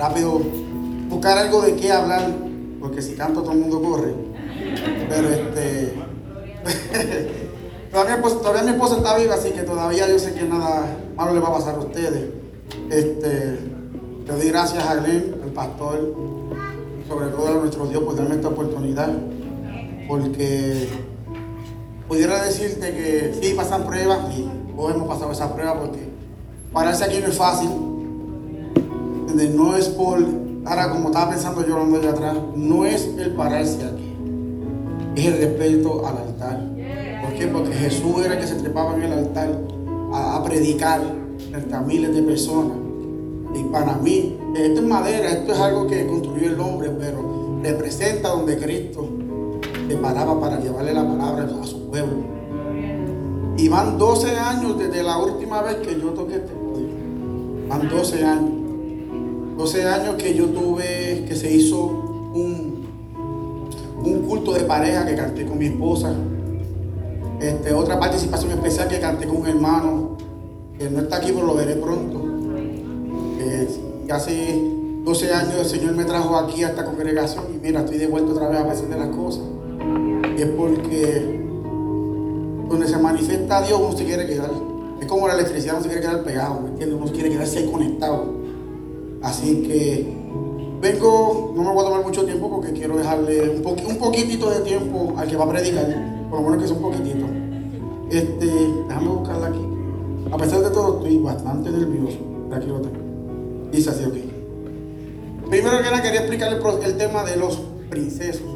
rápido, buscar algo de qué hablar, porque si canto todo el mundo corre. Pero este. todavía, mi esposa, está viva, así que todavía yo sé que nada malo le va a pasar a ustedes. Este, le doy gracias a Glenn, al pastor, sobre todo a nuestro Dios por darme esta oportunidad. Porque pudiera decirte que sí pasan pruebas y hoy hemos pasado esa prueba porque pararse aquí no es fácil. No es por, ahora como estaba pensando yo hablando allá atrás, no es el pararse aquí, es el respeto al altar. ¿Por qué? Porque Jesús era el que se trepaba en el altar a, predicar frente a miles de personas. Y para mí, esto es madera, esto es algo que construyó el hombre, pero representa donde Cristo se paraba para llevarle la palabra a su pueblo. Y van 12 años desde la última vez que yo toqué este. Van 12 años. 12 años que yo tuve, que se hizo un, un culto de pareja que canté con mi esposa. Este, otra participación especial que canté con un hermano, que no está aquí, pero lo veré pronto. hace 12 años el Señor me trajo aquí a esta congregación y mira, estoy de vuelta otra vez a veces de las cosas. Y es porque donde se manifiesta Dios uno se quiere quedar. Es como la electricidad, uno se quiere quedar pegado, ¿me entiendes? Uno quiere quedarse conectado. Así que vengo, no me voy a tomar mucho tiempo porque quiero dejarle un, un poquitito de tiempo al que va a predicar, por lo menos que sea un poquitito. Este, déjame buscarla aquí. A pesar de todo, estoy bastante nervioso. Aquí lo tengo. Dice así, ok. Primero que nada quería explicarle el tema de los princesos.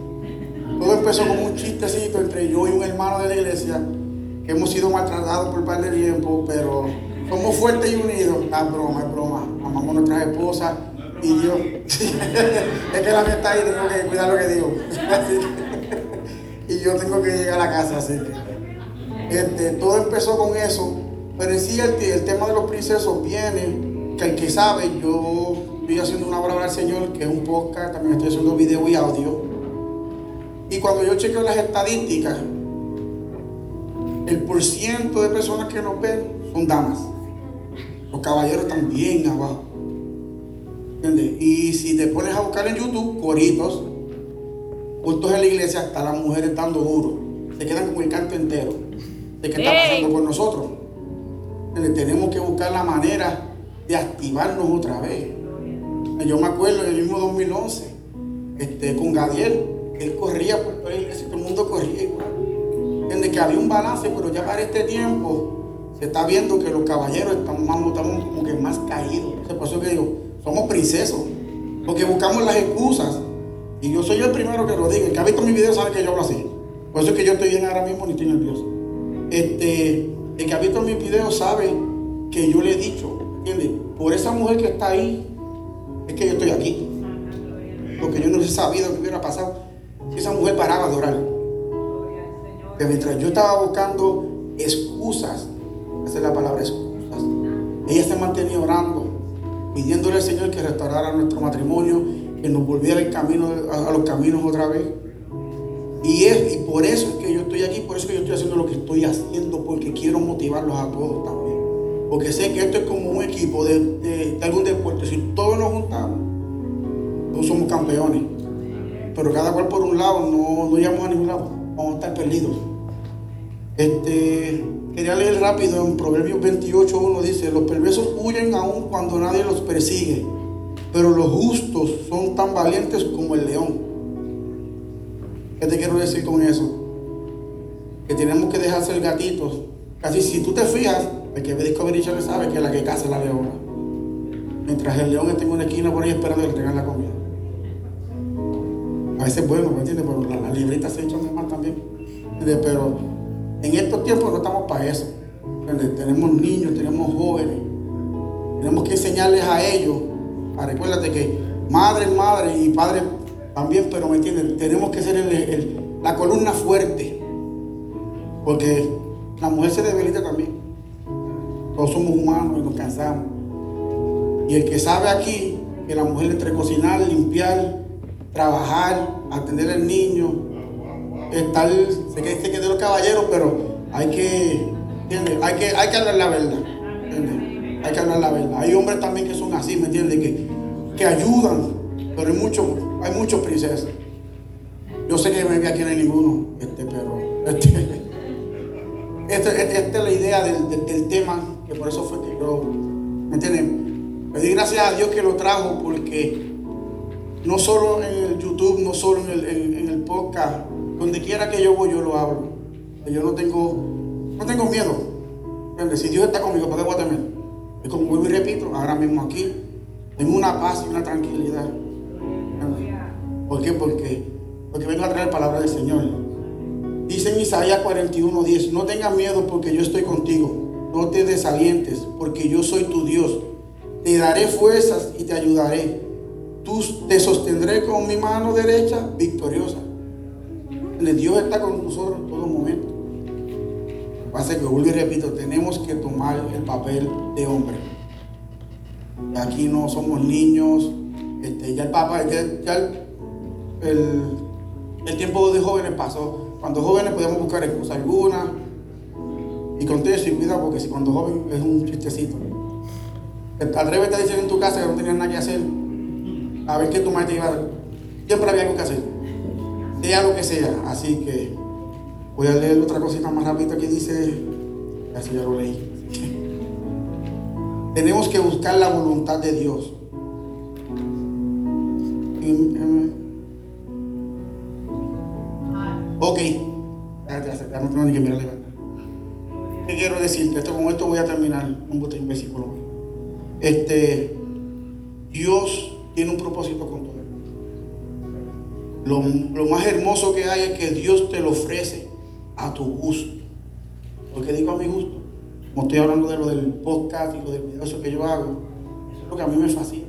Todo empezó como un chistecito entre yo y un hermano de la iglesia que hemos sido maltratados por un par de tiempo, pero somos fuertes y unidos. Ah, broma, es broma. Amamos nuestras esposas y Dios. es que la mía está ahí, tengo que cuidar lo que digo. y yo tengo que llegar a la casa, así que. Este, todo empezó con eso, pero en sí el, el tema de los princesos viene, que el que sabe, yo estoy haciendo una obra al Señor, que es un podcast, también estoy haciendo video y audio y cuando yo chequeo las estadísticas, el porciento de personas que nos ven son damas. Los caballeros están bien abajo. ¿Entiendes? Y si te pones a buscar en YouTube, coritos, juntos en la iglesia, están las mujeres dando duro. Se quedan con el canto entero de qué está pasando con nosotros. Tenemos que buscar la manera de activarnos otra vez. Yo me acuerdo en el mismo 2011, este, con Gadiel, él corría por toda la iglesia, todo el mundo corría igual. Que había un balance, pero ya para este tiempo se está viendo que los caballeros estamos, estamos como que más caídos. Por eso que digo, somos princesos, porque buscamos las excusas. Y yo soy el primero que lo digo. El que ha visto mi video sabe que yo hablo así. Por eso es que yo estoy bien ahora mismo ni estoy nervioso. Este, el que ha visto mi video sabe que yo le he dicho, ¿entiendes? Por esa mujer que está ahí, es que yo estoy aquí. Porque yo no he sabido que hubiera pasado esa mujer paraba de orar. Que mientras yo estaba buscando excusas, esa es la palabra excusas, ella se mantenía orando, pidiéndole al Señor que restaurara nuestro matrimonio, que nos volviera el camino, a, los caminos otra vez. Y, es, y por eso es que yo estoy aquí, por eso es que yo estoy haciendo lo que estoy haciendo, porque quiero motivarlos a todos también. Porque sé que esto es como un equipo de, de algún deporte. Si todos nos juntamos, todos somos campeones. Pero cada cual por un lado, no, no llegamos a ningún lado. Vamos a estar perdidos. Este, quería leer rápido en Proverbios 28, 1 dice, los perversos huyen aún cuando nadie los persigue, pero los justos son tan valientes como el león. ¿Qué te quiero decir con eso? Que tenemos que dejar ser gatitos. Casi si tú te fijas, el que ve Discovery Channel sabe que es la que caza la leona. Mientras el león está en una esquina por ahí esperando que le traigan la comida. A veces bueno, ¿me entiendes? Pero las la libritas se echan de más también. Pero en estos tiempos no estamos para eso. Tenemos niños, tenemos jóvenes. Tenemos que enseñarles a ellos. Recuérdate que madre madre y padre también, pero ¿me entiendes? Tenemos que ser la columna fuerte. Porque la mujer se debilita también. Todos somos humanos y nos cansamos. Y el que sabe aquí que la mujer entre cocinar, limpiar, trabajar, atender al niño, estar, que dice que de los caballeros, pero hay que, Hay que, hay que hablar la verdad, hay que hablar la verdad. Hay hombres también que son así, ¿me entiendes? Que, que ayudan, pero hay muchos, hay muchos princesas. Yo sé que me no hay ninguno, este, pero este, esta, este, este es la idea del, del, tema, que por eso fue que yo, ¿me entienden? Pedí gracias a Dios que lo trajo porque no solo en el YouTube, no solo en el, en, el podcast, donde quiera que yo voy, yo lo hablo. Yo no tengo, no tengo miedo. Si Dios está conmigo, ¿para qué voy? Es como vuelvo y repito, ahora mismo aquí, tengo una paz y una tranquilidad. ¿Por qué? Porque, vengo a traer palabra del Señor. Dice en Isaías 41, 10, no tengas miedo porque yo estoy contigo. No te desalientes porque yo soy tu Dios. Te daré fuerzas y te ayudaré tú te sostendré con mi mano derecha victoriosa. Dios está con nosotros en todo momento. Lo que pasa es que, vuelvo y repito, tenemos que tomar el papel de hombre. Aquí no somos niños. Este, ya el Papa, ya, el, tiempo de jóvenes pasó. Cuando jóvenes podíamos buscar excusa alguna. Y con y cuidado, porque si cuando joven es un chistecito. Al revés te dicen en tu casa que no tenías nada que hacer a ver qué tu madre te iba a dar. Siempre había algo que hacer, sea lo que sea. Así que voy a leer otra cosita más rápida que dice, así ya lo leí. Tenemos que buscar la voluntad de Dios. Ok, ya no tengo ni que mirar ¿Qué quiero decirte? Esto, con esto voy a terminar un versículo. Este, Dios tiene un propósito con todo Lo, lo más hermoso que hay es que Dios te lo ofrece a tu gusto. Porque digo a mi gusto, como estoy hablando de lo del podcast y lo del video que yo hago, eso es lo que a mí me fascina.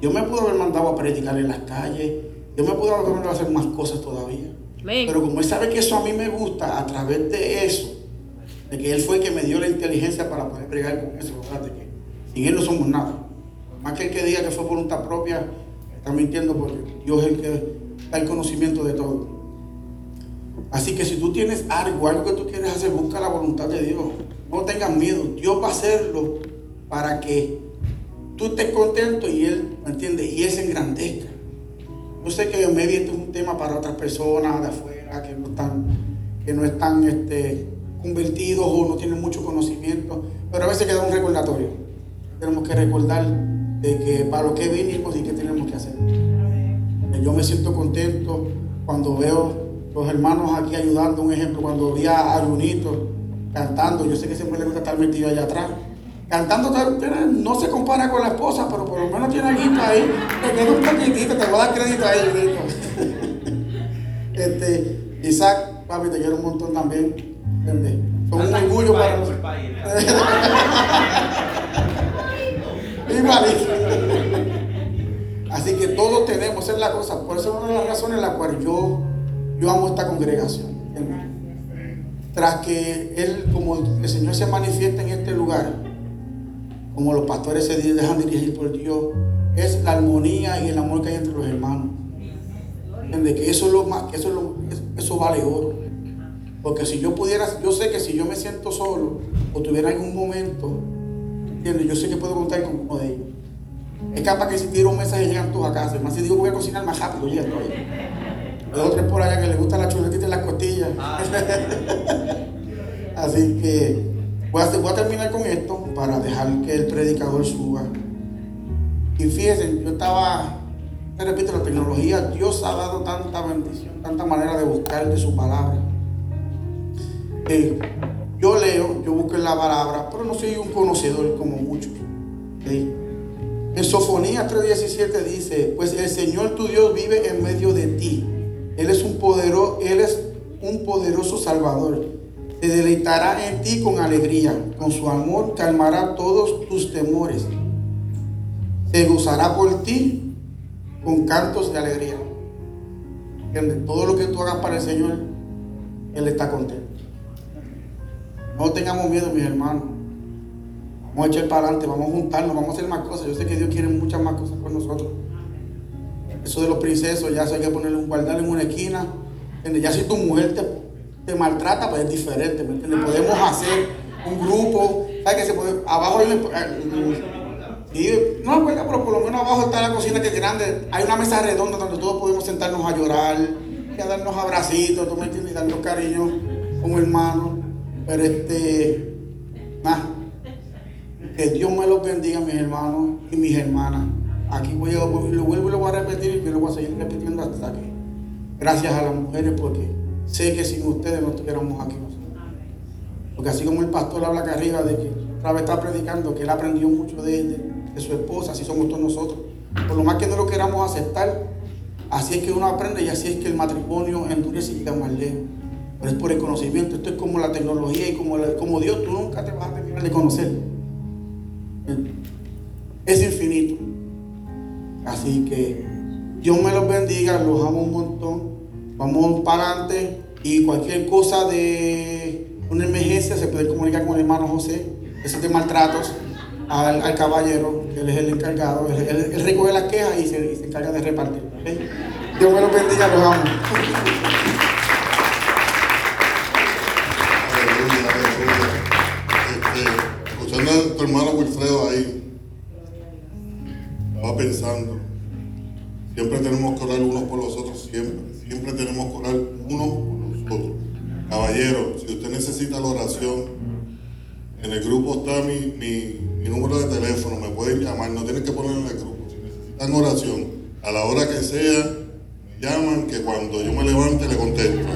Yo me puedo haber mandado a predicar en las calles, yo me puedo haber mandado a hacer más cosas todavía. Pero como él sabe que eso a mí me gusta, a través de eso, de que él fue el que me dio la inteligencia para poder pregar con eso, ¿verdad? que sin él no somos nada. Más que el que diga que fue voluntad propia, está mintiendo porque Dios es el que da el conocimiento de todo. Así que si tú tienes algo, algo que tú quieres hacer, busca la voluntad de Dios. No tengas miedo. Dios va a hacerlo para que tú estés contento y Él, ¿me entiendes? Y Él se engrandezca. Yo sé que me este es un tema para otras personas de afuera que no están, que no están este, convertidos o no tienen mucho conocimiento, pero a veces queda un recordatorio. Tenemos que recordar de que para lo que vinimos y qué tenemos que hacer. Yo me siento contento cuando veo los hermanos aquí ayudando, un ejemplo, cuando vi a Junito cantando, yo sé que siempre le gusta estar metido allá atrás. Cantando no se compara con la esposa, pero por lo menos tiene algo ahí. Te queda un poquitito, te voy a dar crédito ahí, Junito. este, Isaac, papi, te quiero un montón también. Son un orgullo para nosotros. Así que todos tenemos, esa es la cosa. Por eso es una de las razones en la cual yo, yo amo esta congregación. Tras que Él, como el Señor se manifiesta en este lugar, como los pastores se dejan dirigir por Dios, es la armonía y el amor que hay entre los hermanos. Que eso es lo más, eso, es eso vale oro. Porque si yo pudiera, yo sé que si yo me siento solo o tuviera algún momento yo sé que puedo contar con uno de ellos. Es capaz que si tiro un mensaje llegan todos a casa. Más si digo voy a cocinar más rápido, llegan todos. Hay otros por allá que les gusta la chuletita y las costillas. Ah. Así que voy a, voy a terminar con esto para dejar que el predicador suba. Y fíjense, yo estaba, te repito, la tecnología, Dios ha dado tanta bendición, tanta manera de buscar de su palabra. Yo leo, yo busco en la palabra, pero no soy un conocedor como muchos. En Sofonía 3:17 dice, pues el Señor tu Dios vive en medio de ti. Él es un poderoso, Él es un poderoso Salvador. Te deleitará en ti con alegría. Con su amor calmará todos tus temores. Se gozará por ti con cantos de alegría. Todo lo que tú hagas para el Señor, Él está contento. No tengamos miedo, mis hermanos. Vamos a echar para adelante, vamos a juntarnos, vamos a hacer más cosas. Yo sé que Dios quiere muchas más cosas con nosotros. Eso de los princesos, ya se hay que ponerle un guardar en una esquina. Ya si tu mujer te, maltrata, pues es diferente, ¿me? Podemos hacer un grupo ¿Sabes que se puede? Abajo hay un- y no, pues, pero por lo menos abajo está la cocina que es grande. Hay una mesa redonda donde todos podemos sentarnos a llorar y a darnos abracitos, tú me entiendes, y darnos cariño como hermanos. Pero este, nada, que Dios me los bendiga, mis hermanos y mis hermanas. Aquí voy a, lo vuelvo y lo voy a repetir y lo voy a seguir repitiendo hasta aquí. Gracias a las mujeres porque sé que sin ustedes no estuviéramos aquí nosotros. Porque así como el pastor habla acá arriba de que otra vez está predicando, que él aprendió mucho de, de- de su esposa, así somos todos nosotros. Por lo más que no lo queramos aceptar, así es que uno aprende y así es que el matrimonio endurece y llega más lejos. Pero es por el conocimiento, esto es como la tecnología y como, como Dios, tú nunca te vas a terminar de conocer. Es infinito. Así que Dios me los bendiga, los amo un montón. Vamos para adelante y cualquier cosa de una emergencia se puede comunicar con el hermano José, ese de maltratos, al, al caballero, que él es el encargado. Él, él- él recoge las quejas y se, se encarga de repartir. Dios me los bendiga, los amo. Tu hermano Wilfredo ahí, estaba pensando, siempre tenemos que orar unos por los otros, siempre, siempre tenemos que orar unos por los otros. Caballero, si usted necesita la oración, en el grupo está mi, mi, mi número de teléfono, me pueden llamar, no tienen que ponerlo en el grupo. Si necesitan oración, a la hora que sea, llaman, que cuando yo me levante le contesto.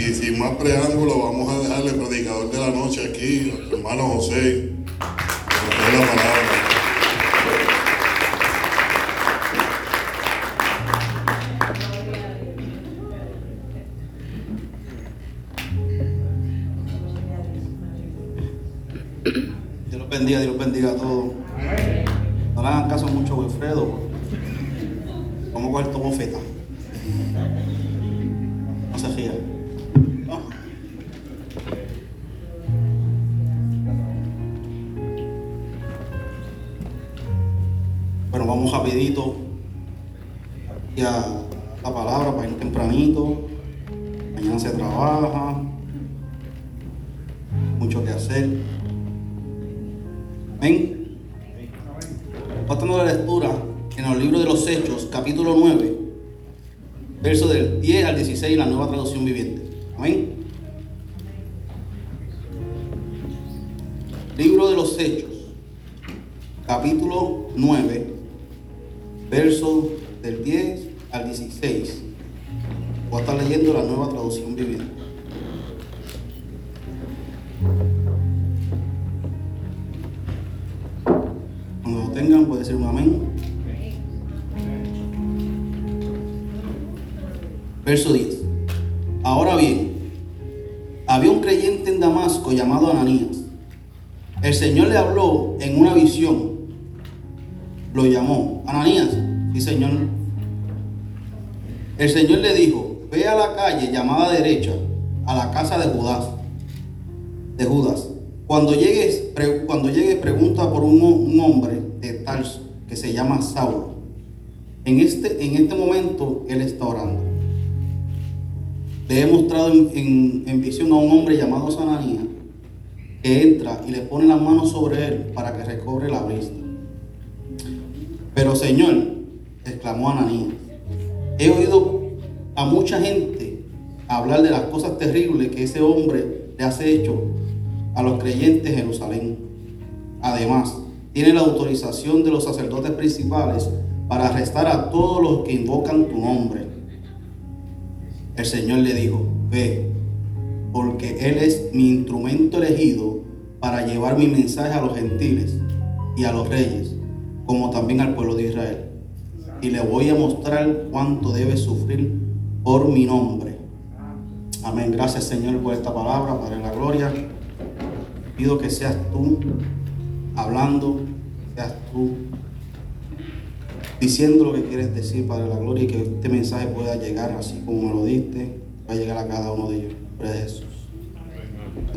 Y sin más preámbulo, vamos a dejarle el predicador de la noche aquí, hermano José, que la palabra. Dios bendiga, Dios bendiga a todos. Tengan, puede ser un amén. Verso 10. Ahora bien, había un creyente en Damasco llamado Ananías. El Señor le habló en una visión. Lo llamó. Ananías, sí Señor. El Señor le dijo, ve a la calle llamada derecha, a la casa de Judas. De Judas. Cuando llegues, cuando llegues pregunta por un, hombre Que se llama Saulo. En este, en este momento él está orando. Le he mostrado en, en- visión a un hombre llamado Sananías que entra y le pone las manos sobre él para que recobre la vista. Pero Señor, exclamó Ananías, he oído a mucha gente hablar de las cosas terribles que ese hombre le hace hecho a los creyentes en Jerusalén. Además, tiene la autorización de los sacerdotes principales para arrestar a todos los que invocan tu nombre. El Señor le dijo, ve, porque Él es mi instrumento elegido para llevar mi mensaje a los gentiles y a los reyes, como también al pueblo de Israel. Y le voy a mostrar cuánto debe sufrir por mi nombre. Amén. Gracias Señor por esta palabra, Padre de la gloria. Pido que seas tú hablando, seas tú diciendo lo que quieres decir, Padre de la gloria, y que este mensaje pueda llegar así como me lo diste, va a llegar a cada uno de ellos. Nombre de Jesús.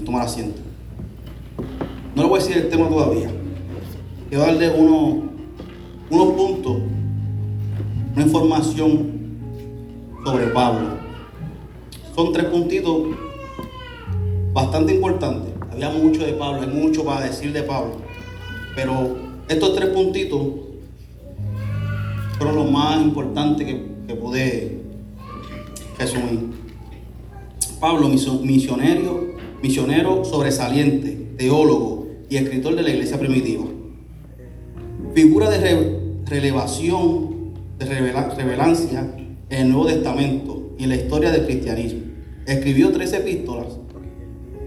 Tomar asiento. No le voy a decir el tema todavía. Quiero darle uno- unos puntos, una información sobre Pablo. Son tres puntitos bastante importantes. Había mucho de Pablo, hay mucho para decir de Pablo. Pero estos tres puntitos fueron los más importantes que, que pude resumir. Pablo, misionero, misionero sobresaliente, teólogo y escritor de la iglesia primitiva. Figura de relevación, de revelancia en el Nuevo Testamento y en la historia del cristianismo. Escribió tres epístolas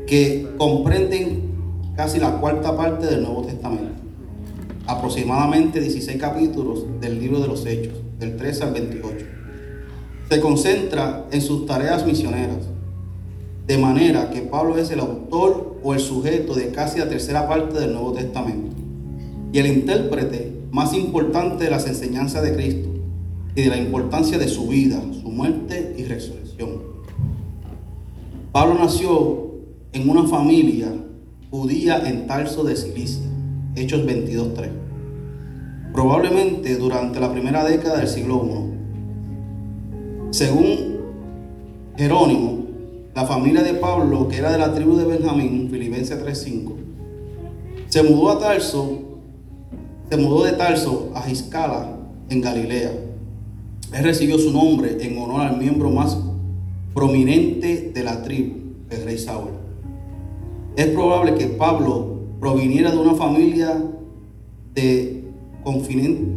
que comprenden casi la cuarta parte del Nuevo Testamento. Aproximadamente 16 capítulos del libro de los Hechos, del 13 al 28. Se concentra en sus tareas misioneras, de manera que Pablo es el autor o el sujeto de casi la tercera parte del Nuevo Testamento y el intérprete más importante de las enseñanzas de Cristo y de la importancia de su vida, su muerte y resurrección. Pablo nació en una familia judía en Tarso de Cilicia, Hechos 22.3, probablemente durante la primera década del siglo I. Según Jerónimo, la familia de Pablo, que era de la tribu de Benjamín, Filipenses 3.5, se mudó a Tarso, se mudó de Tarso a Giscala, en Galilea. Él recibió su nombre en honor al miembro más prominente de la tribu, el rey Saúl. Es probable que Pablo proviniera de una familia de confinentas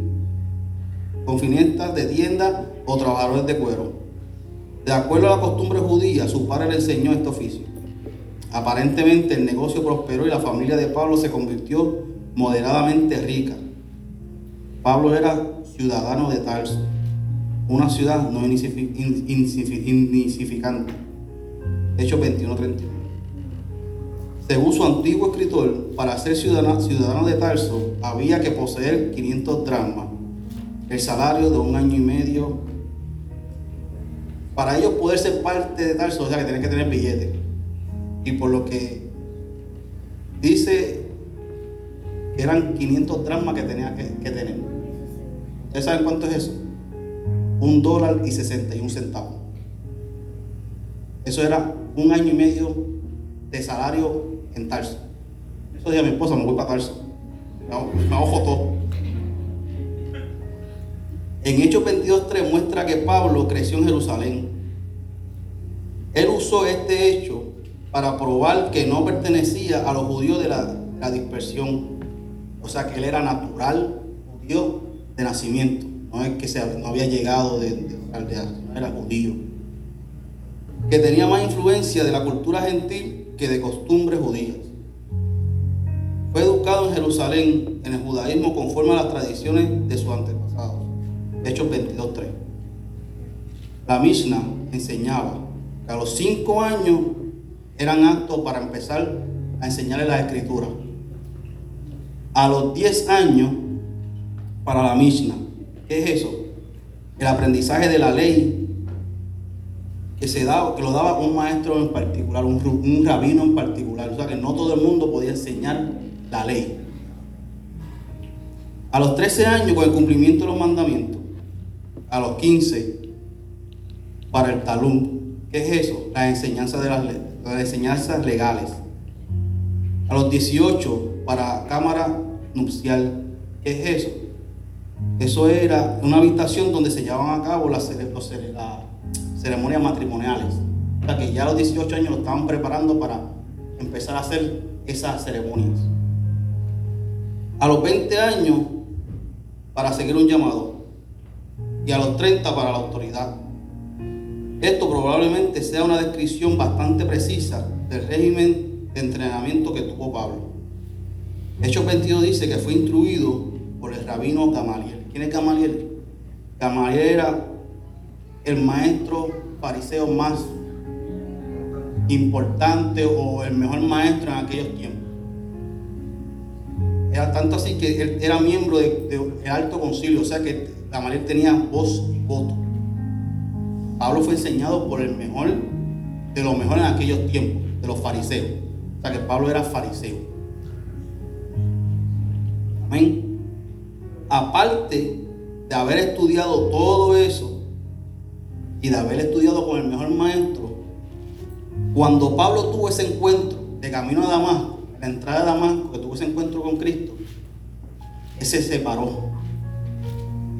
de tienda o trabajadores de cuero. De acuerdo a la costumbre judía, su padre le enseñó este oficio. Aparentemente el negocio prosperó y la familia de Pablo se convirtió moderadamente rica. Pablo era ciudadano de Tarso, una ciudad no insignificante. Hechos 21-31. Según su antiguo escritor, para ser ciudadano, ciudadano de Tarso había que poseer 500 dracmas, el salario de un año y medio. Para ellos poder ser parte de Tarso, o sea que tienen que tener billetes. Y por lo que dice eran 500 dracmas que tenía que, que tener. ¿Ustedes saben cuánto es eso? Un dólar y 61 centavos. Eso era un año y medio de salario en Tarso. Eso día mi esposa, me voy para Tarso. Me ojo todo. En Hechos 22.3 muestra que Pablo creció en Jerusalén. Él usó este hecho para probar que no pertenecía a los judíos de la, dispersión. O sea que él era natural judío de nacimiento. No es que se, no había llegado de, de, era judío que tenía más influencia de la cultura gentil que de costumbres judías. Fue educado en Jerusalén en el judaísmo conforme a las tradiciones de sus antepasados. Hechos 22.3. La Mishnah enseñaba que a los cinco años eran aptos para empezar a enseñarle la escritura. A los 10 años para la Mishnah. ¿Qué es eso? El aprendizaje de la ley que, se daba, que lo daba un maestro en particular, un, un rabino en particular. O sea que no todo el mundo podía enseñar la ley. A los 13 años, con el cumplimiento de los mandamientos. A los 15, para el talum. ¿Qué es eso? La enseñanza de las, las enseñanzas legales. A los 18, para cámara nupcial. ¿Qué es eso? Eso era una habitación donde se llevaban a cabo las, las, ceremonias matrimoniales. O sea que ya a los 18 años lo estaban preparando para empezar a hacer esas ceremonias. A los 20 años para seguir un llamado y a los 30 para la autoridad. Esto probablemente sea una descripción bastante precisa del régimen de entrenamiento que tuvo Pablo. Hechos 22 dice que fue instruido por el rabino Gamaliel. ¿Quién es Gamaliel? Gamaliel era el maestro fariseo más importante o el mejor maestro en aquellos tiempos. Era tanto así que él era miembro del alto concilio, o sea que Gamaliel tenía voz y voto. Pablo fue enseñado por el mejor de los mejores en aquellos tiempos, de los fariseos. O sea que Pablo era fariseo. Amén. Aparte de haber estudiado todo eso, y de haber estudiado con el mejor maestro, cuando Pablo tuvo ese encuentro de camino a Damasco, la entrada de Damasco, que tuvo ese encuentro con Cristo, se separó.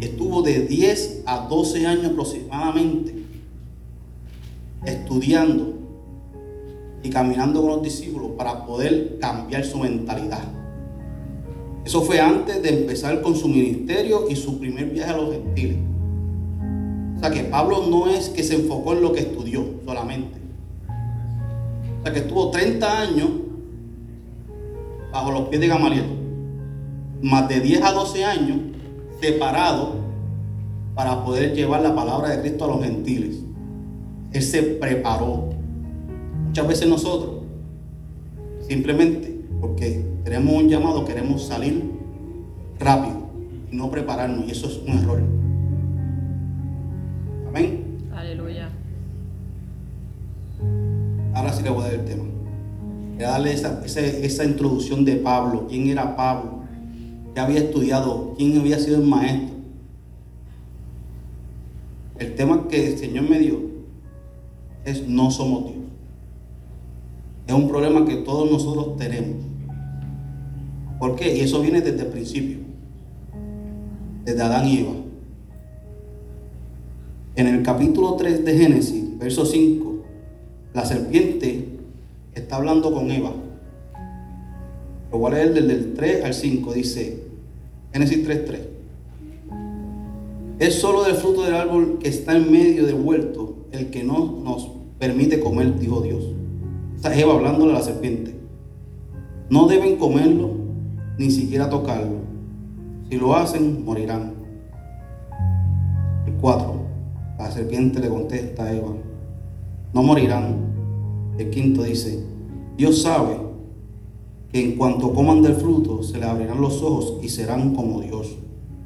Y estuvo de 10 a 12 años aproximadamente estudiando y caminando con los discípulos para poder cambiar su mentalidad. Eso fue antes de empezar con su ministerio y su primer viaje a los gentiles. O sea que Pablo no es que se enfocó en lo que estudió solamente. O sea que estuvo 30 años bajo los pies de Gamaliel. Más de 10 a 12 años separado para poder llevar la palabra de Cristo a los gentiles. Él se preparó. Muchas veces nosotros, simplemente porque tenemos un llamado, queremos salir rápido y no prepararnos. Y eso es un error. Amén. Aleluya. Ahora sí le voy a dar el tema. Voy a darle esa, esa, esa introducción de Pablo. ¿Quién era Pablo? ¿Qué había estudiado? ¿Quién había sido el maestro? El tema que el Señor me dio es no somos Dios. Es un problema que todos nosotros tenemos. ¿Por qué? Y eso viene desde el principio. Desde Adán y Eva. En el capítulo 3 de Génesis, verso 5, la serpiente está hablando con Eva. Lo voy a leer desde el 3 al 5. Dice, Génesis 3, 3. Es solo del fruto del árbol que está en medio del huerto el que no nos permite comer, dijo Dios. Está Eva hablándole a la serpiente. No deben comerlo, ni siquiera tocarlo. Si lo hacen, morirán. El 4. La serpiente le contesta a Eva. No morirán. El quinto dice, Dios sabe que en cuanto coman del fruto se les abrirán los ojos y serán como Dios,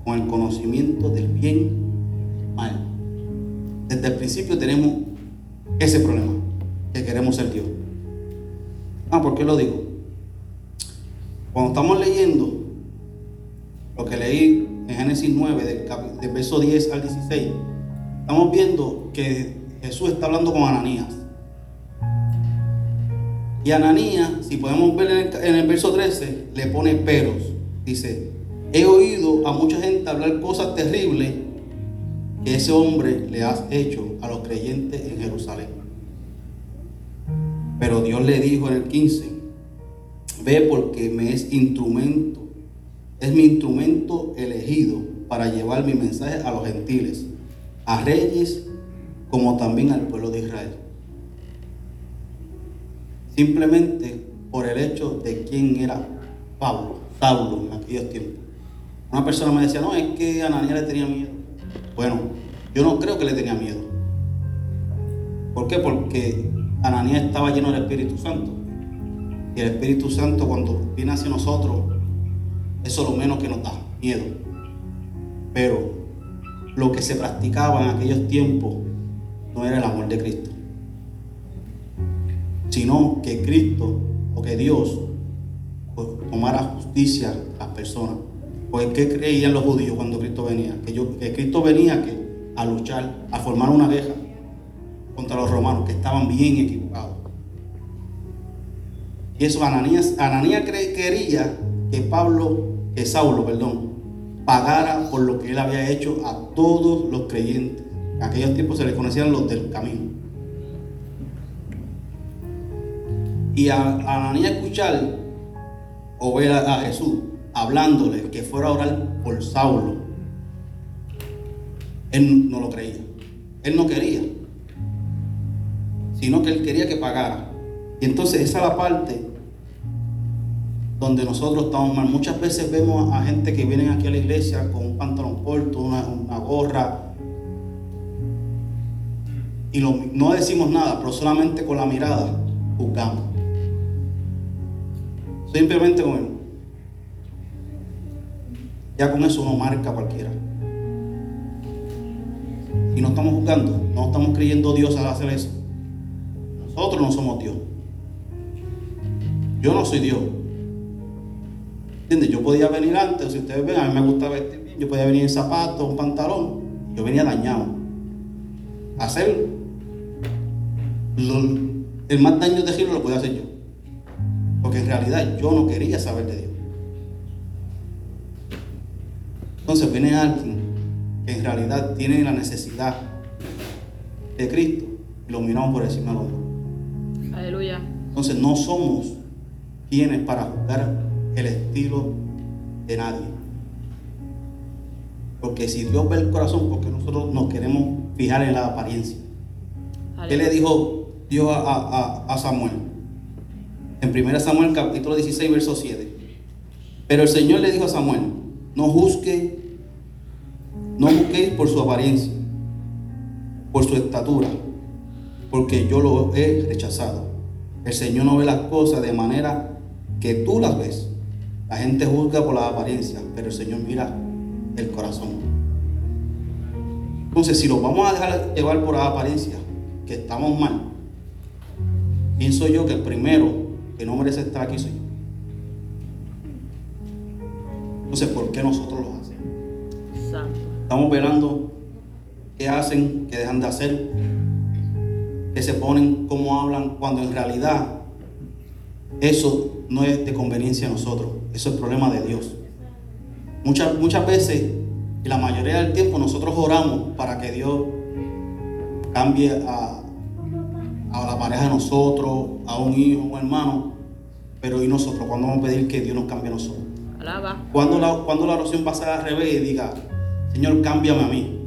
con el conocimiento del bien mal. Desde el principio tenemos ese problema, que queremos ser Dios. Ah, ¿por qué lo digo? Cuando estamos leyendo lo que leí en Génesis 9, del, del verso 10 al 16, estamos viendo que Jesús está hablando con Ananías. Y Ananías, si podemos ver en el, verso 13, le pone peros. Dice, he oído a mucha gente hablar cosas terribles que ese hombre le ha hecho a los creyentes en Jerusalén. Pero Dios le dijo en el 15, ve porque me es instrumento, es mi instrumento elegido para llevar mi mensaje a los gentiles, a reyes como también al pueblo de Israel. Simplemente por el hecho de quién era Pablo, Saulo en aquellos tiempos. Una persona me decía, no, es que Ananías le tenía miedo. Bueno, yo no creo que le tenía miedo. ¿Por qué? Porque Ananías estaba lleno del Espíritu Santo. Y el Espíritu Santo cuando viene hacia nosotros, eso es lo menos que nos da miedo. Pero lo que se practicaba en aquellos tiempos no era el amor de Cristo, sino que Cristo o que Dios pues, tomara justicia a las personas. Pues ¿qué creían los judíos cuando Cristo venía? Que, yo, Cristo venía que, a luchar, a formar una guerra contra los romanos, que estaban bien equivocados. Y eso Ananías, Ananías quería que Pablo, que Saulo, perdón, pagara por lo que él había hecho a todos los creyentes. En aquellos tiempos se les conocían los del camino. Y a, a Ananías escuchar o ver a, a Jesús hablándole que fuera a orar por Saulo, él no lo creía. Él no quería, sino que él quería que pagara. Y entonces esa es la parte donde nosotros estamos mal. Muchas veces vemos a gente que vienen aquí a la iglesia con un pantalón corto, una, gorra, y no decimos nada, pero solamente con la mirada juzgamos. Simplemente con él. Ya con eso uno marca cualquiera. Y no estamos juzgando, no estamos creyendo Dios al hacer eso. Nosotros no somos Dios. Yo no soy Dios. ¿Entiendes? Yo podía venir antes, si ustedes ven, a mí me gusta vestir bien, yo podía venir en zapatos, un pantalón, yo venía dañado. Hacer lo- el más daño de giro lo podía hacer yo. Porque en realidad yo no quería saber de Dios. Entonces viene alguien que en realidad tiene la necesidad de Cristo y lo miramos por encima del hombro. Aleluya. Entonces no somos quienes para juzgar el estilo de nadie. Porque si Dios ve el corazón, porque nosotros nos queremos fijar en la apariencia. ¿Qué le dijo Dios a, a- a Samuel? En 1 Samuel capítulo 16, verso 7. Pero el Señor le dijo a Samuel, no juzgue, no juzguéis por su apariencia, por su estatura, porque yo lo he rechazado. El Señor no ve las cosas de manera que tú las ves. La gente juzga por la apariencia, pero el Señor mira el corazón. Entonces, si nos vamos a dejar llevar por la apariencia, que estamos mal, pienso yo que el primero que no merece estar aquí soy yo. Entonces, ¿por qué nosotros lo hacemos? Estamos velando qué hacen, qué dejan de hacer, qué se ponen, cómo hablan, cuando en realidad eso no es de conveniencia a nosotros, eso es problema de Dios. Muchas, muchas veces, y la mayoría del tiempo, nosotros oramos para que Dios cambie a, a la pareja de nosotros, a un hijo, a un hermano, pero ¿y nosotros? ¿Cuándo vamos a pedir que Dios nos cambie a nosotros? Alaba. Cuando la, cuando la oración va a ser al revés y diga, Señor, cámbiame a mí.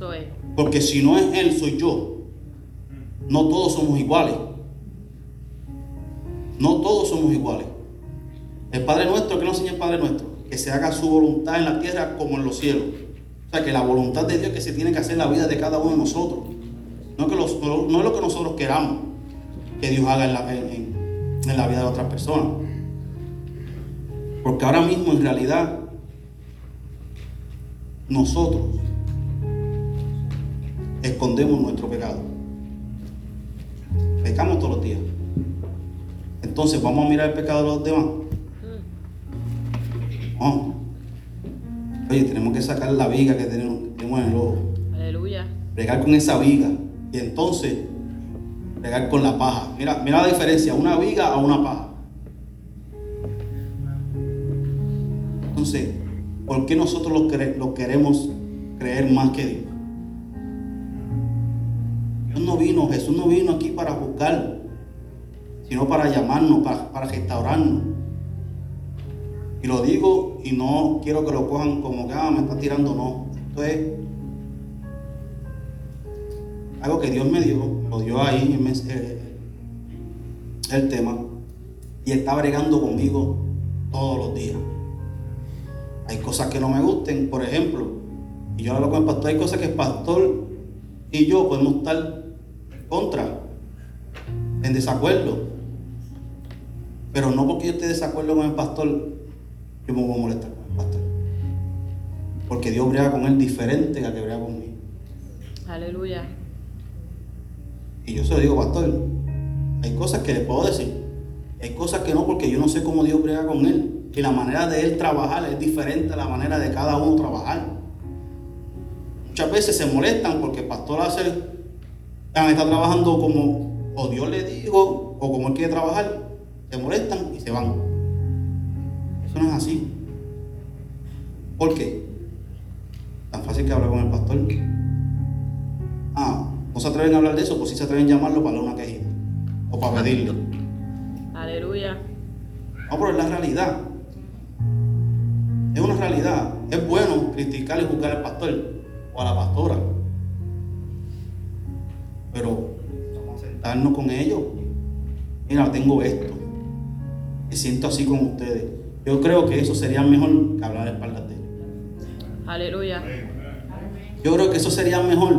Es. Porque si no es Él, soy yo. No todos somos iguales. No todos somos iguales. El Padre nuestro, que nos enseña el Padre nuestro? Que se haga su voluntad en la tierra como en los cielos. O sea, que la voluntad de Dios que se tiene que hacer en la vida de cada uno de nosotros. No, es lo que nosotros queramos que Dios haga en la, en la vida de otras personas. Porque ahora mismo en realidad nosotros escondemos nuestro pecado. Pecamos todos los días. Entonces, ¿vamos a mirar el pecado de los demás? No. Oye, tenemos que sacar la viga que tenemos, que tenemos en el ojo. Aleluya. Bregar con esa viga. Y entonces, bregar con la paja. Mira, mira la diferencia, una viga a una paja. Entonces, ¿por qué nosotros lo, lo queremos creer más que Dios? Dios no vino, Jesús no vino aquí para juzgar, sino para llamarnos, para, restaurarnos. Y lo digo y no quiero que lo cojan como que ah, me está tirando, no. Esto es algo que Dios me dio, lo dio ahí eh, el tema, y está bregando conmigo todos los días. Hay cosas que no me gusten, por ejemplo, y yo hablo con el pastor, hay cosas que el pastor y yo podemos estar contra, en desacuerdo. Pero no porque yo esté de desacuerdo con el pastor, yo me voy a molestar con el pastor. Porque Dios brega con él diferente a que brega conmigo. Aleluya. Y yo se lo digo, pastor, hay cosas que le puedo decir. Hay cosas que no, porque yo no sé cómo Dios brega con él. Y la manera de él trabajar es diferente a la manera de cada uno trabajar. Muchas veces se molestan porque el pastor hace, ah, está trabajando como o Dios le dijo o como él quiere trabajar. Se molestan y se van. Eso no es así. ¿Por qué? Tan fácil que hablar con el pastor. Ah, no se atreven a hablar de eso, pues sí se atreven a llamarlo para una quejita. O para pedirle. Aleluya. No, pero es la realidad. Es una realidad. Es bueno criticar y juzgar al pastor o a la pastora. Pero vamos a sentarnos con ellos. Mira, tengo esto. Me siento así con ustedes. Yo creo que eso sería mejor que hablar de espaldas de ellos. Aleluya. Yo creo que eso sería mejor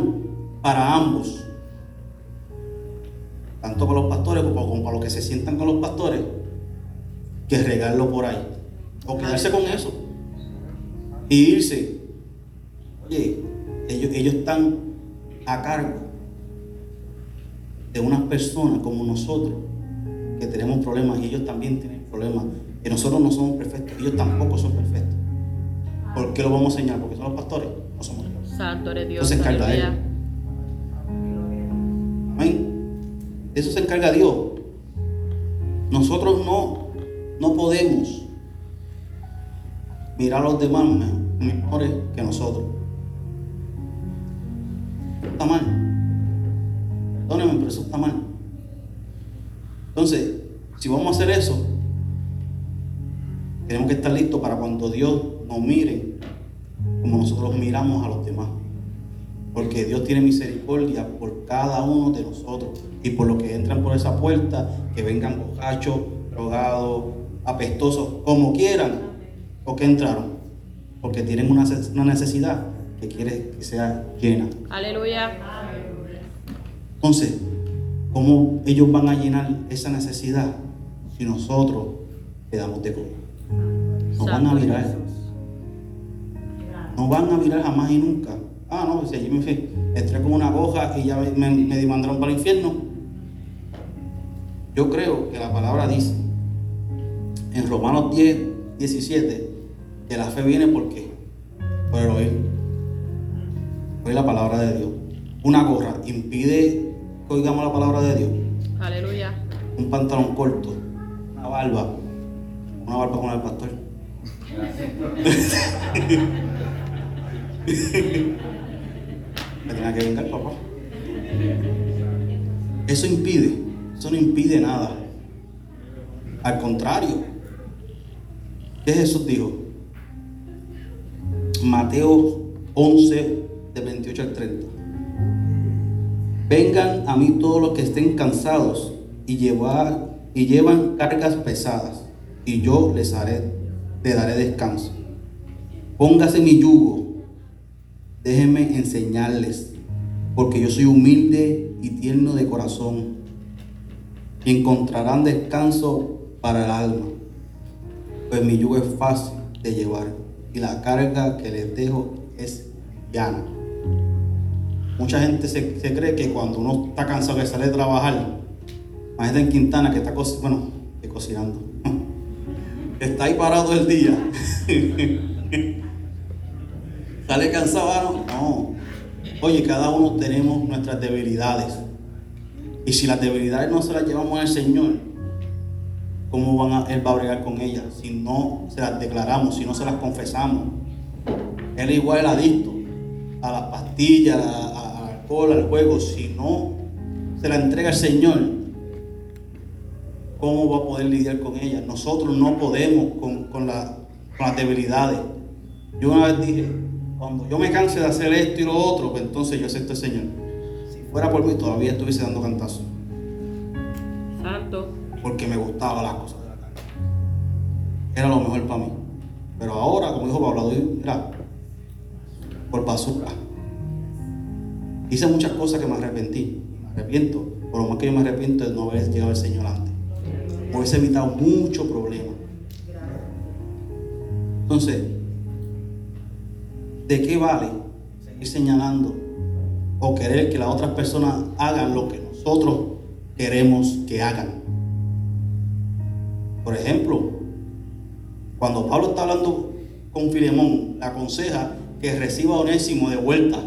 para ambos. Tanto para los pastores como como para los que se sientan con los pastores. Que regarlo por ahí. O quedarse con eso. Y irse. Oye, ellos, ellos están a cargo de unas personas como nosotros que tenemos problemas y ellos también tienen problemas. Y nosotros no somos perfectos, ellos tampoco son perfectos. ¿Por qué lo vamos a enseñar? Porque son los pastores, no somos nosotros. Santo eres Dios. Eso se encarga de Aleluya. Amén. De eso se encarga Dios. Nosotros no no podemos mirar a los demás me- mejores que nosotros. Está mal. Perdónenme, pero eso está mal. Entonces, si vamos a hacer eso, tenemos que estar listos para cuando Dios nos mire como nosotros miramos a los demás. Porque Dios tiene misericordia por cada uno de nosotros y por los que entran por esa puerta, que vengan borrachos, drogados, apestosos, como quieran, o que entraron, porque tienen una, una necesidad que quiere que sea llena. Aleluya. Entonces, ¿cómo ellos van a llenar esa necesidad si nosotros le damos de comer? No van a. Jesús. No van a virar jamás y nunca. Ah, no, si allí me fui, entré con una hoja y ya me, me, me demandaron para el infierno. Yo creo que la palabra dice en Romanos 10, 17 que la fe viene por qué? Por el oír. Oír la palabra de Dios. Una gorra impide que oigamos la palabra de Dios. Aleluya. Un pantalón corto, una barba, una barba con el pastor. Me tenía que vengar, papá. Eso impide, eso no impide nada. Al contrario, ¿qué Jesús dijo? Mateo 11, de 28 al 30. Vengan a mí todos los que estén cansados y, llevar, y llevan cargas pesadas, y yo les haré, les daré descanso. Póngase mi yugo, déjenme enseñarles, porque yo soy humilde y tierno de corazón, y encontrarán descanso para el alma, pues mi yugo es fácil de llevar, y la carga que les dejo es llana. Mucha gente se, cree que cuando uno está cansado que sale de trabajar, gente en Quintana que está bueno, que cocinando, está ahí parado el día, sale cansado, no. Oye, cada uno tenemos nuestras debilidades. Y si las debilidades no se las llevamos al Señor, ¿cómo van a, Él va a bregar con ellas? Si no se las declaramos, si no se las confesamos. Él es igual el adicto a las pastillas, al alcohol, al juego. Si no se la entrega al Señor, ¿cómo va a poder lidiar con ella? Nosotros no podemos con, con la- con las debilidades. Yo una vez dije, cuando yo me canse de hacer esto y lo otro, pues entonces yo acepto al Señor. Si fuera por mí, todavía estuviese dando cantazos, Santo. porque me gustaban las cosas de la carne. Era lo mejor para mí. Pero ahora, como dijo Pablo, mira, por basura. Hice muchas cosas que me arrepentí. Me arrepiento. Por lo más que yo me arrepiento de no haber llegado al Señor antes. Hubiese evitado mucho problema. Entonces, ¿de qué vale seguir señalando o querer que las otras personas hagan lo que nosotros queremos que hagan? Por ejemplo, cuando Pablo está hablando con Filemón, le aconseja que reciba a Onésimo de vuelta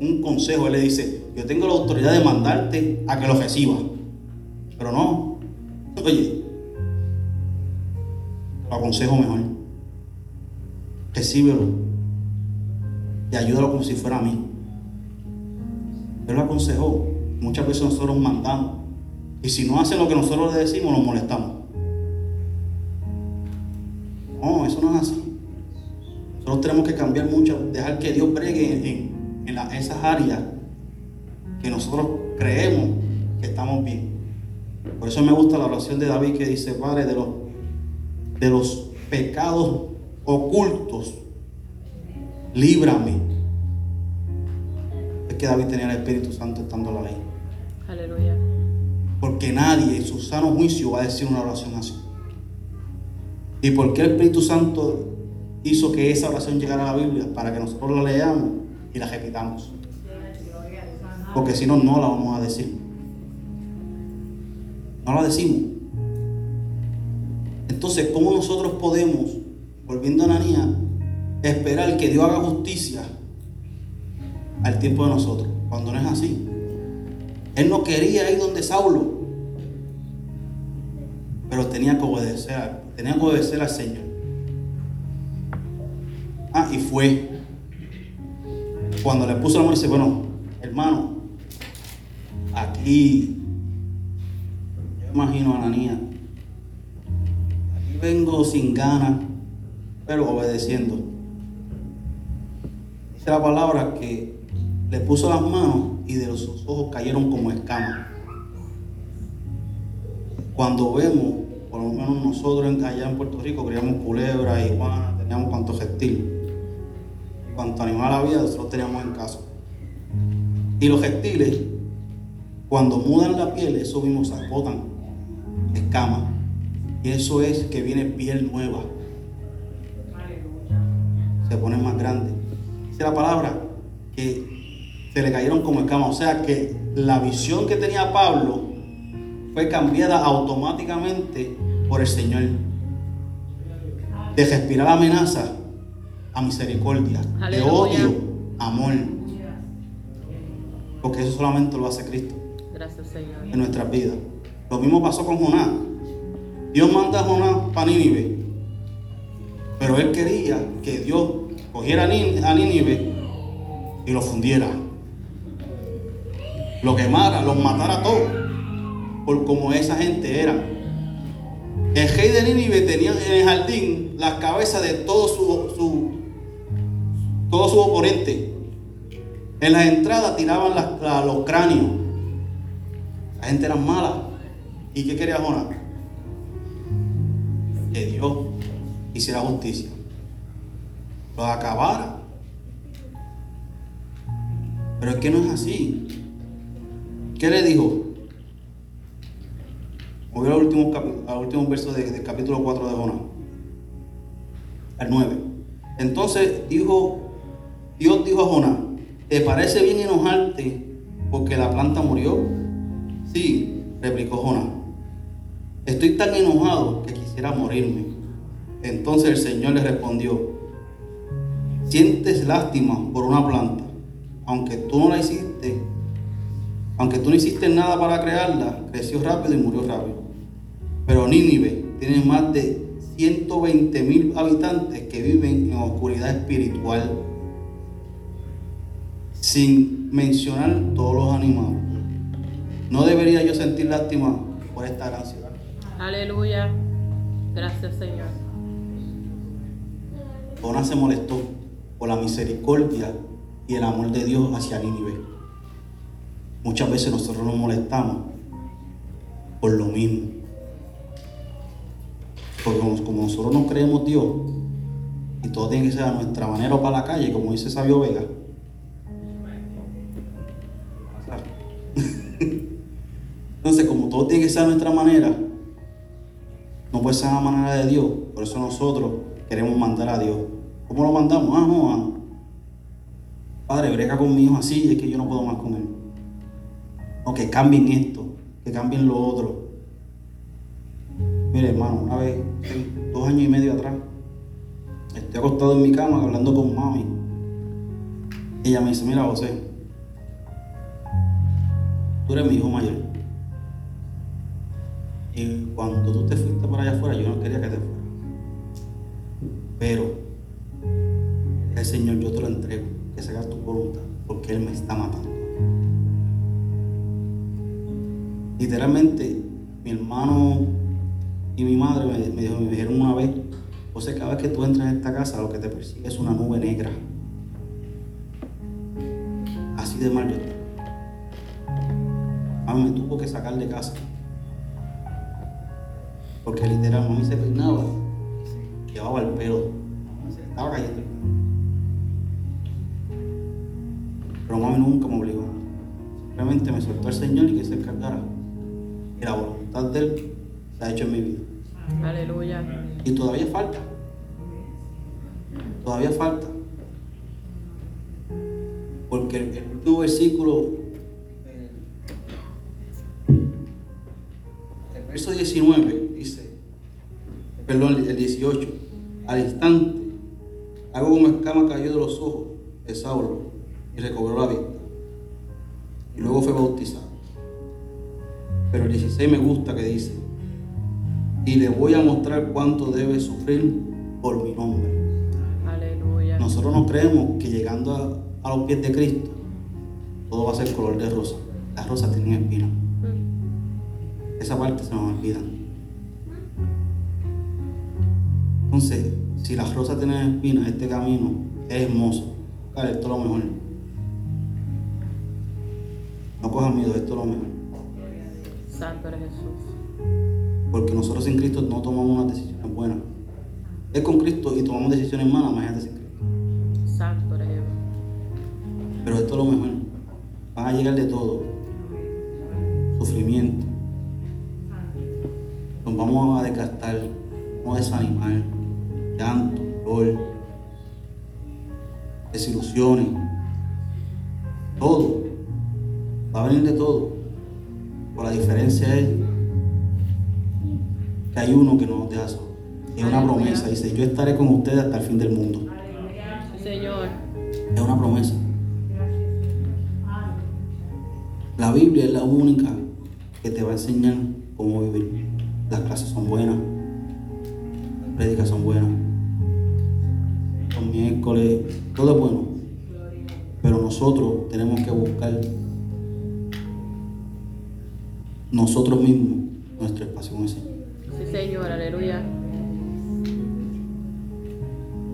un consejo. Él le dice, yo tengo la autoridad de mandarte a que lo reciba. Pero no, oye, lo aconsejo mejor. Recíbelo y ayúdalo como si fuera a mí. Él lo aconsejó. Muchas veces nosotros mandamos. Y si no hacen lo que nosotros le decimos, nos molestamos. No, eso no es así. Nosotros tenemos que cambiar mucho, dejar que Dios bregue en, esas áreas que nosotros creemos que estamos bien. Por eso me gusta la oración de David que dice, Padre, de los, de los pecados ocultos, líbrame. Es que David tenía el Espíritu Santo estando en la ley. Aleluya. Porque nadie en su sano juicio va a decir una oración así. ¿Y por qué el Espíritu Santo hizo que esa oración llegara a la Biblia? Para que nosotros la leamos y la repitamos. Porque si no, no la vamos a decir. No la decimos. Entonces, ¿cómo nosotros podemos, volviendo a Ananía, esperar que Dios haga justicia al tiempo de nosotros? Cuando no es así. Él no quería ir donde Saulo, pero tenía que obedecer tenía que obedecer al Señor. Ah, y fue. Cuando le puso la mano, dice, bueno, hermano, aquí, imagino a niña, aquí vengo sin ganas, pero obedeciendo. Dice la palabra que le puso las manos y de sus ojos cayeron como escamas. Cuando vemos, por lo menos nosotros allá en Puerto Rico, criamos culebras, iguanas, teníamos cuantos reptiles. Cuanto animal había, nosotros teníamos en casa. Y los reptiles, cuando mudan la piel, eso mismo se agotan, escamas. Y eso es que viene piel nueva. Se pone más grande. Dice la palabra que se le cayeron como escamas. O sea que la visión que tenía Pablo fue cambiada automáticamente por el Señor. De respirar amenaza a misericordia. De odio, amor. Porque eso solamente lo hace Cristo Gracias, Señor. en nuestras vidas. Lo mismo pasó con Jonás. Dios manda a Jonás para Nínive. Pero él quería que Dios cogiera a Ní- a Nínive y lo fundiera. Lo quemara, los matara a todos. Por como esa gente era. El rey de Nínive tenía en el jardín las cabezas de todos su, su, todos sus oponentes. En las entradas tiraban los cráneos. La gente era mala. ¿Y qué quería Jonás? Que Dios hiciera justicia. Los acabara. Pero es que no es así. ¿Qué le dijo? Voy al último, al verso de- del capítulo 4 de Jonás. Al 9. Entonces dijo, Dios dijo a Jonás, ¿te parece bien enojarte porque la planta murió? Sí, replicó Jonás. Estoy tan enojado que quisiera morirme. Entonces el Señor le respondió, sientes lástima por una planta, aunque tú no la hiciste, aunque tú no hiciste nada para crearla, creció rápido y murió rápido. Pero Nínive tiene más de 120 mil habitantes que viven en oscuridad espiritual, sin mencionar todos los animales. ¿No debería yo sentir lástima por esta gran ciudad? Aleluya. Gracias, Señor. Jonás se molestó por la misericordia y el amor de Dios hacia Nínive. Muchas veces nosotros nos molestamos por lo mismo. Porque como- nosotros no creemos Dios y todo tiene que ser a nuestra manera o para la calle, como dice Sabio Vega. Entonces, como todo tiene que ser a nuestra manera, no puede ser la manera de Dios. Por eso nosotros queremos mandar a Dios. ¿Cómo lo mandamos? Ah, no, ah. Padre, brega con mi hijo así, es que yo no puedo más con él. No, que cambien esto, que cambien lo otro. Mire, hermano, una vez, dos años y medio atrás, estoy acostado en mi cama hablando con mami. Ella me dice, mira, José, tú eres mi hijo mayor. Y cuando tú te fuiste para allá afuera, yo no quería que te fueras. Pero el Señor yo te lo entrego, que se tu voluntad, porque Él me está matando. Literalmente, mi hermano y mi madre me, me me dijeron una vez, José, cada vez que tú entras en esta casa, lo que te persigue es una nube negra. Así de mal yo estoy. Mami me tuvo que sacar de casa. Porque literal, mami se peinaba llevaba el pelo. Estaba cayendo el pelo. Pero mami nunca me obligó. Simplemente me soltó el Señor y que se encargara. Y la voluntad de Él se ha hecho en mi vida. Aleluya. Y todavía falta. Todavía falta. Porque el, el último versículo, verso 19 dice, perdón, el 18, al instante, algo como escama cayó de los ojos de Saulo y recobró la vista. Y luego fue bautizado. Pero el 16 me gusta que dice, y le voy a mostrar cuánto debe sufrir por mi nombre. Aleluya. Nosotros no creemos que llegando a, a los pies de Cristo todo va a ser color de rosa. Las rosas tienen espinas. Esa parte se nos olvida. Entonces, si las rosas tienen espinas, este camino es hermoso. Claro, esto es lo mejor. No cojan miedo, esto es lo mejor. Santo eres Jesús. Porque nosotros sin Cristo no tomamos unas decisiones buenas. Es con Cristo y tomamos decisiones malas, imagínate sin Cristo. Santo eres Dios. Pero esto es lo mejor. Van a llegar de todo. Sufrimiento. Vamos a desgastar, vamos a desanimar, llanto, dolor, desilusiones, todo. Va a venir de todo. Pero la diferencia es que hay uno que no nos deja solo. Es una promesa. Dice, yo estaré con ustedes hasta el fin del mundo. Señor. Es una promesa. La Biblia es la única que te va a enseñar cómo vivir. Las clases son buenas, las prédicas son buenas, los miércoles, todo es bueno. Pero nosotros tenemos que buscar nosotros mismos nuestro espacio con el Señor. Sí, Señor. Aleluya.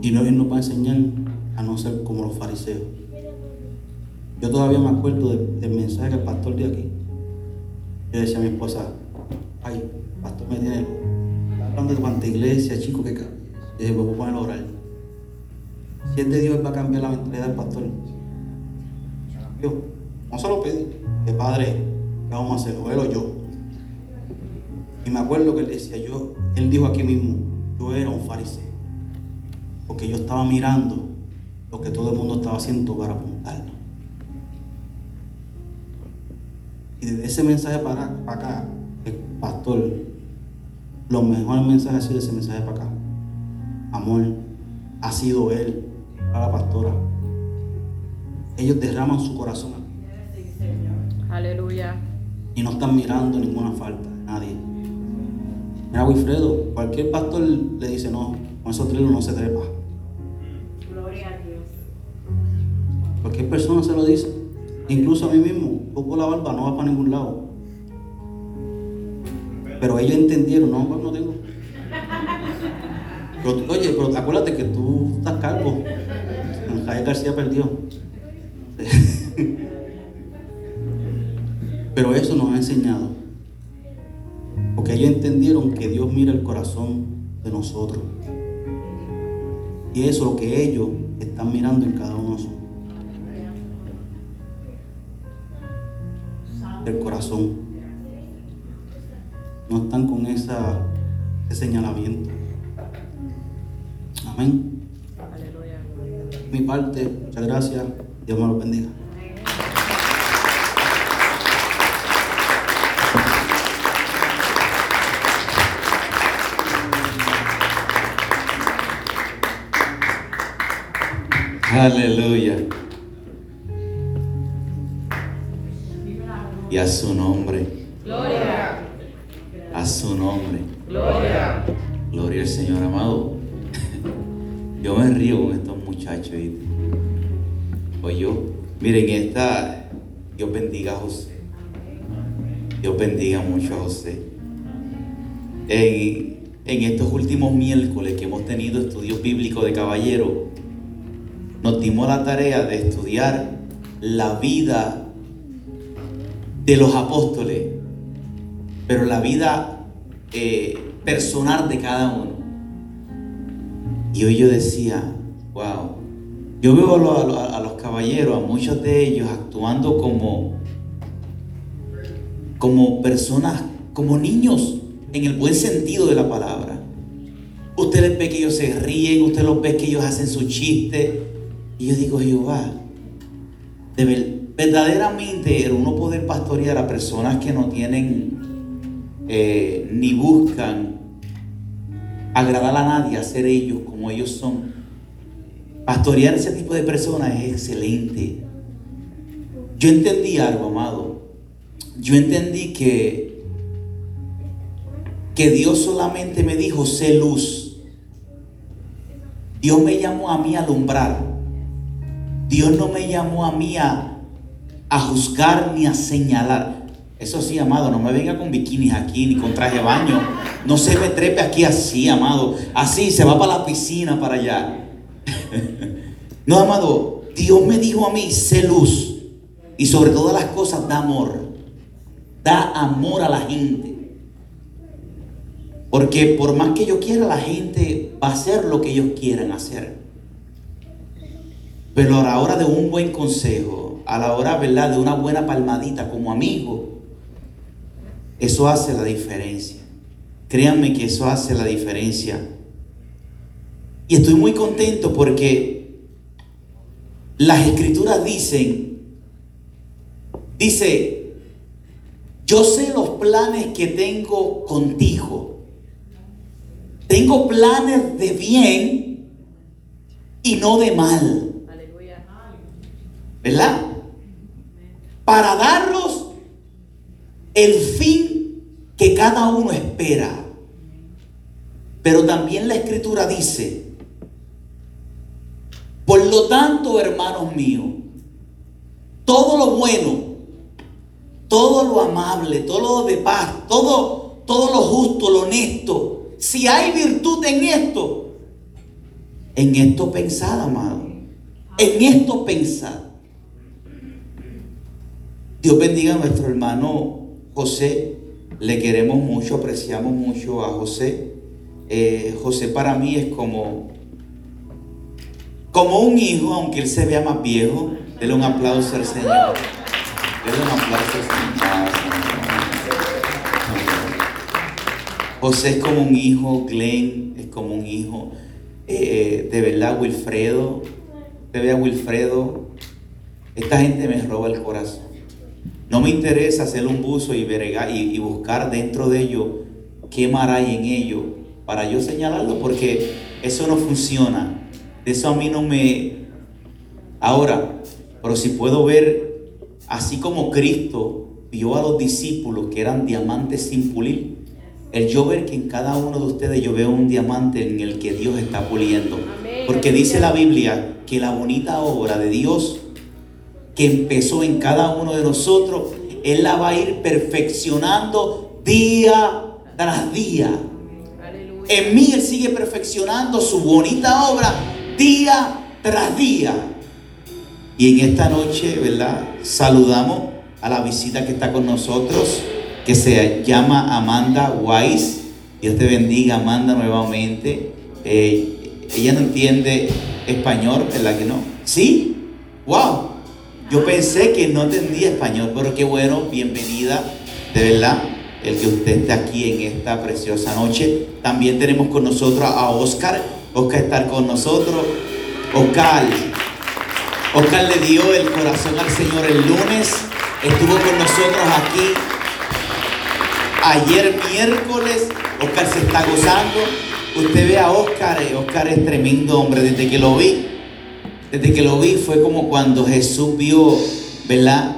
Y no, Él nos va a enseñar a no ser como los fariseos. Yo todavía me acuerdo de- del mensaje que el pastor dio aquí. Yo decía a mi esposa, cambiar la mentalidad del pastor. Yo, no se lo pedí. Que padre, ¿qué vamos a hacer? O él o yo. Y me acuerdo que él decía, yo, él dijo aquí mismo, yo era un fariseo. Porque yo estaba mirando lo que todo el mundo estaba haciendo para apuntarlo. Y desde ese mensaje para, para acá, el pastor, los mejores mensajes ha sido ese mensaje para acá. Amor, ha sido él, para la pastora. Ellos derraman su corazón Aleluya. y no están mirando ninguna falta nadie. Mira, Wilfredo, cualquier pastor le dice, no, con esos trilos no se trepa. Cualquier persona se lo dice. Incluso a mí mismo, poco la barba no va para ningún lado. Pero ellos entendieron, no, pues no tengo. Pero, oye, pero acuérdate que tú estás calvo. Javier García perdió. Pero eso nos ha enseñado. Porque ellos entendieron que Dios mira el corazón de nosotros. Y eso es lo que ellos están mirando en cada uno de nosotros. El corazón. No están con esa, ese señalamiento. Amén. Muchas gracias. Dios me los bendiga. En, estos últimos miércoles que hemos tenido estudios bíblicos de caballero, nos dimos la tarea de estudiar la vida de los apóstoles, pero la vida eh, personal de cada uno. Y hoy yo decía, wow, yo veo a los, a los, caballeros, a muchos de ellos actuando como, como personas como niños, en el buen sentido de la palabra. Usted les ve que ellos se ríen, usted los ve que ellos hacen su chiste. Y yo digo, Jehová, de ver- verdaderamente uno poder pastorear a personas que no tienen eh, ni buscan agradar a nadie, hacer ellos como ellos son. Pastorear ese tipo de personas es excelente. Yo entendí algo, amado. Yo entendí que, que Dios solamente me dijo, sé luz. Dios me llamó a mí a alumbrar. Dios no me llamó a mí a, a juzgar ni a señalar. Eso sí, amado, no me venga con bikinis aquí ni con traje de baño. No se me trepe aquí así, amado. Así se va para la piscina para allá. no, amado, Dios me dijo a mí, sé luz. Y sobre todas las cosas, da amor. Da amor a la gente. Porque por más que yo quiera, la gente va a hacer lo que ellos quieran hacer. Pero a la hora de un buen consejo, a la hora, ¿verdad?, de una buena palmadita como amigo, eso hace la diferencia. Créanme que eso hace la diferencia. Y estoy muy contento porque las escrituras dicen, dice, yo sé los planes que tengo contigo. Tengo planes de bien y no de mal. ¿Verdad? Para darlos el fin que cada uno espera. Pero también la escritura dice, por lo tanto, hermanos míos, todo lo bueno, todo lo amable, todo lo de paz, todo, todo lo justo, lo honesto, si hay virtud en esto, en esto pensad, amado. En esto pensad. Dios bendiga a nuestro hermano José. Le queremos mucho, apreciamos mucho a José. Eh, José para mí es como, como un hijo, aunque él se vea más viejo. Dele un aplauso al Señor. Dele un aplauso al Señor. José es como un hijo, Glenn es como un hijo. Eh, de verdad, Wilfredo, te vea Wilfredo, esta gente me roba el corazón. No me interesa hacer un buzo y, buscar dentro de ello qué mar hay en ello para yo señalarlo, porque eso no funciona. De eso a mí no me... Ahora, pero si puedo ver, así como Cristo vio a los discípulos que eran diamantes sin pulir, el yo ver que en cada uno de ustedes yo veo un diamante en el que Dios está puliendo. Porque dice la Biblia que la bonita obra de Dios que empezó en cada uno de nosotros, Él la va a ir perfeccionando día tras día. En mí Él sigue perfeccionando su bonita obra día tras día. Y en esta noche, ¿verdad? Saludamos a la visita que está con nosotros, que se llama Amanda Wise. Dios te bendiga, Amanda, nuevamente. Eh, ella no entiende español, ¿verdad que no? ¿Sí? ¡Wow! Yo pensé que no entendía español, pero qué bueno, bienvenida, de verdad, el que usted esté aquí en esta preciosa noche. También tenemos con nosotros a Oscar. Oscar estar con nosotros. Oscar, Oscar le dio el corazón al Señor el lunes. Estuvo con nosotros aquí ayer miércoles. Oscar se está gozando. Usted ve a Oscar, eh, Oscar es tremendo hombre desde que lo vi. Desde que lo vi fue como cuando Jesús vio, ¿verdad?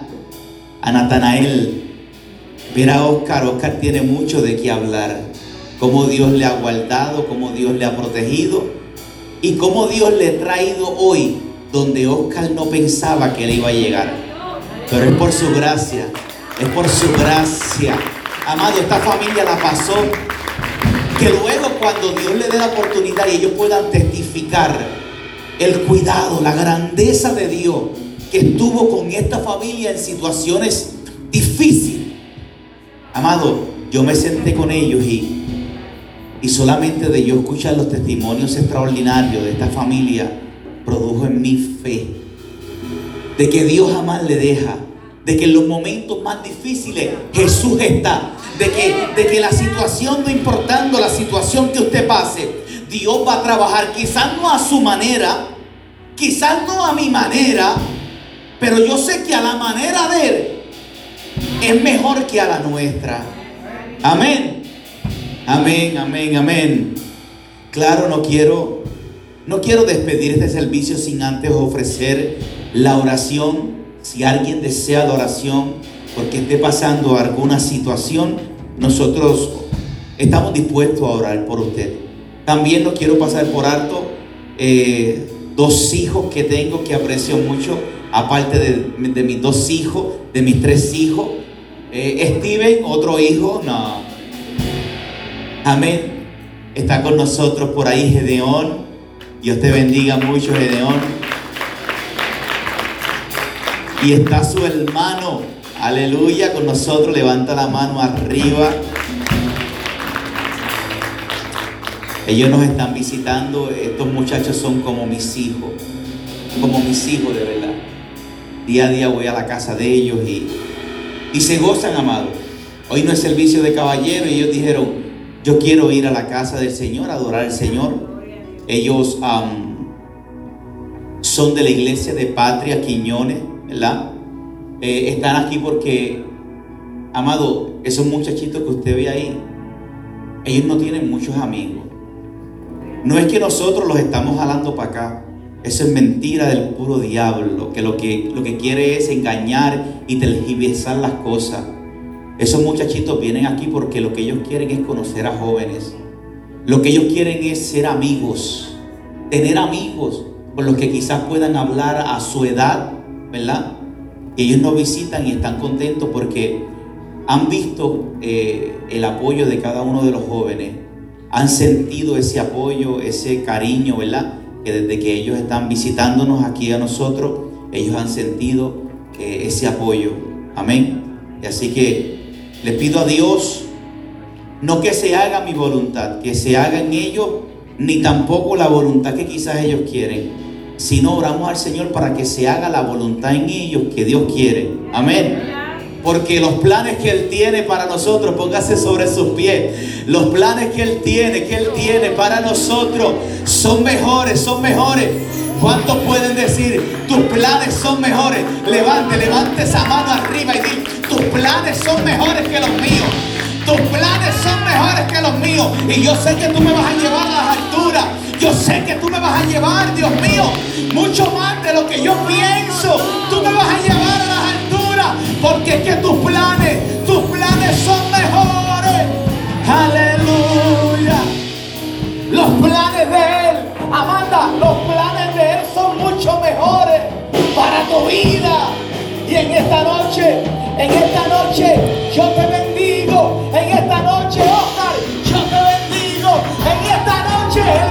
A Natanael. Ver a Oscar, Oscar tiene mucho de qué hablar. Cómo Dios le ha guardado, cómo Dios le ha protegido y cómo Dios le ha traído hoy donde Oscar no pensaba que él iba a llegar. Pero es por su gracia, es por su gracia. Amado, esta familia la pasó. Que luego cuando Dios le dé la oportunidad y ellos puedan testificar el cuidado, la grandeza de Dios que estuvo con esta familia en situaciones difíciles. Amado, yo me senté con ellos y, y solamente de yo escuchar los testimonios extraordinarios de esta familia produjo en mí fe de que Dios jamás le deja, de que en los momentos más difíciles Jesús está, de que, de que la situación, no importando la situación que usted pase, Dios va a trabajar, quizás no a su manera, quizás no a mi manera, pero yo sé que a la manera de Él es mejor que a la nuestra. Amén. Amén, amén, amén. Claro, no quiero no quiero despedir este servicio sin antes ofrecer la oración. Si alguien desea la oración porque esté pasando alguna situación, nosotros estamos dispuestos a orar por usted. También no quiero pasar por alto eh, dos hijos que tengo que aprecio mucho, aparte de, de mis dos hijos, de mis tres hijos. Eh, Steven, otro hijo, no. Amén. Está con nosotros por ahí Gedeón. Dios te bendiga mucho, Gedeón. Y está su hermano, aleluya, con nosotros. Levanta la mano arriba. Ellos nos están visitando. Estos muchachos son como mis hijos. Como mis hijos, de verdad. Día a día voy a la casa de ellos y, y se gozan, amado. Hoy no es servicio de caballero y ellos dijeron, yo quiero ir a la casa del Señor, adorar al Señor. Ellos son de la iglesia de Patria Quiñones, ¿verdad? Eh, están aquí porque, amado, esos muchachitos que usted ve ahí, ellos no tienen muchos amigos. No es que nosotros los estamos jalando para acá. Eso es mentira del puro diablo, que lo que, lo que quiere es engañar y tergiversar las cosas. Esos muchachitos vienen aquí porque lo que ellos quieren es conocer a jóvenes. Lo que ellos quieren es ser amigos, tener amigos con los que quizás puedan hablar a su edad, ¿verdad? Y ellos nos visitan y están contentos porque han visto eh, el apoyo de cada uno de los jóvenes, han sentido ese apoyo, ese cariño, ¿verdad? Que desde que ellos están visitándonos aquí a nosotros, ellos han sentido eh, ese apoyo. Amén. Y así que le pido a Dios, no que se haga mi voluntad, que se haga en ellos, ni tampoco la voluntad que quizás ellos quieren, sino oramos al Señor para que se haga la voluntad en ellos que Dios quiere. Amén. Porque los planes que Él tiene para nosotros, póngase sobre sus pies. Los planes que Él tiene, que Él tiene para nosotros, son mejores, son mejores. ¿Cuántos pueden decir, tus planes son mejores? Levante, levante esa mano arriba y di, tus planes son mejores que los míos. Tus planes son mejores que los míos. Y yo sé que tú me vas a llevar a las. Yo sé que tú me vas a llevar, Dios mío, mucho más de lo que yo pienso. Tú me vas a llevar a las alturas, porque es que tus planes, tus planes son mejores. Aleluya. Los planes de Él, Amanda, los planes de Él son mucho mejores para tu vida. Y en esta noche, en esta noche, yo te bendigo. En esta noche, Oscar, yo te bendigo. En esta noche, hermano.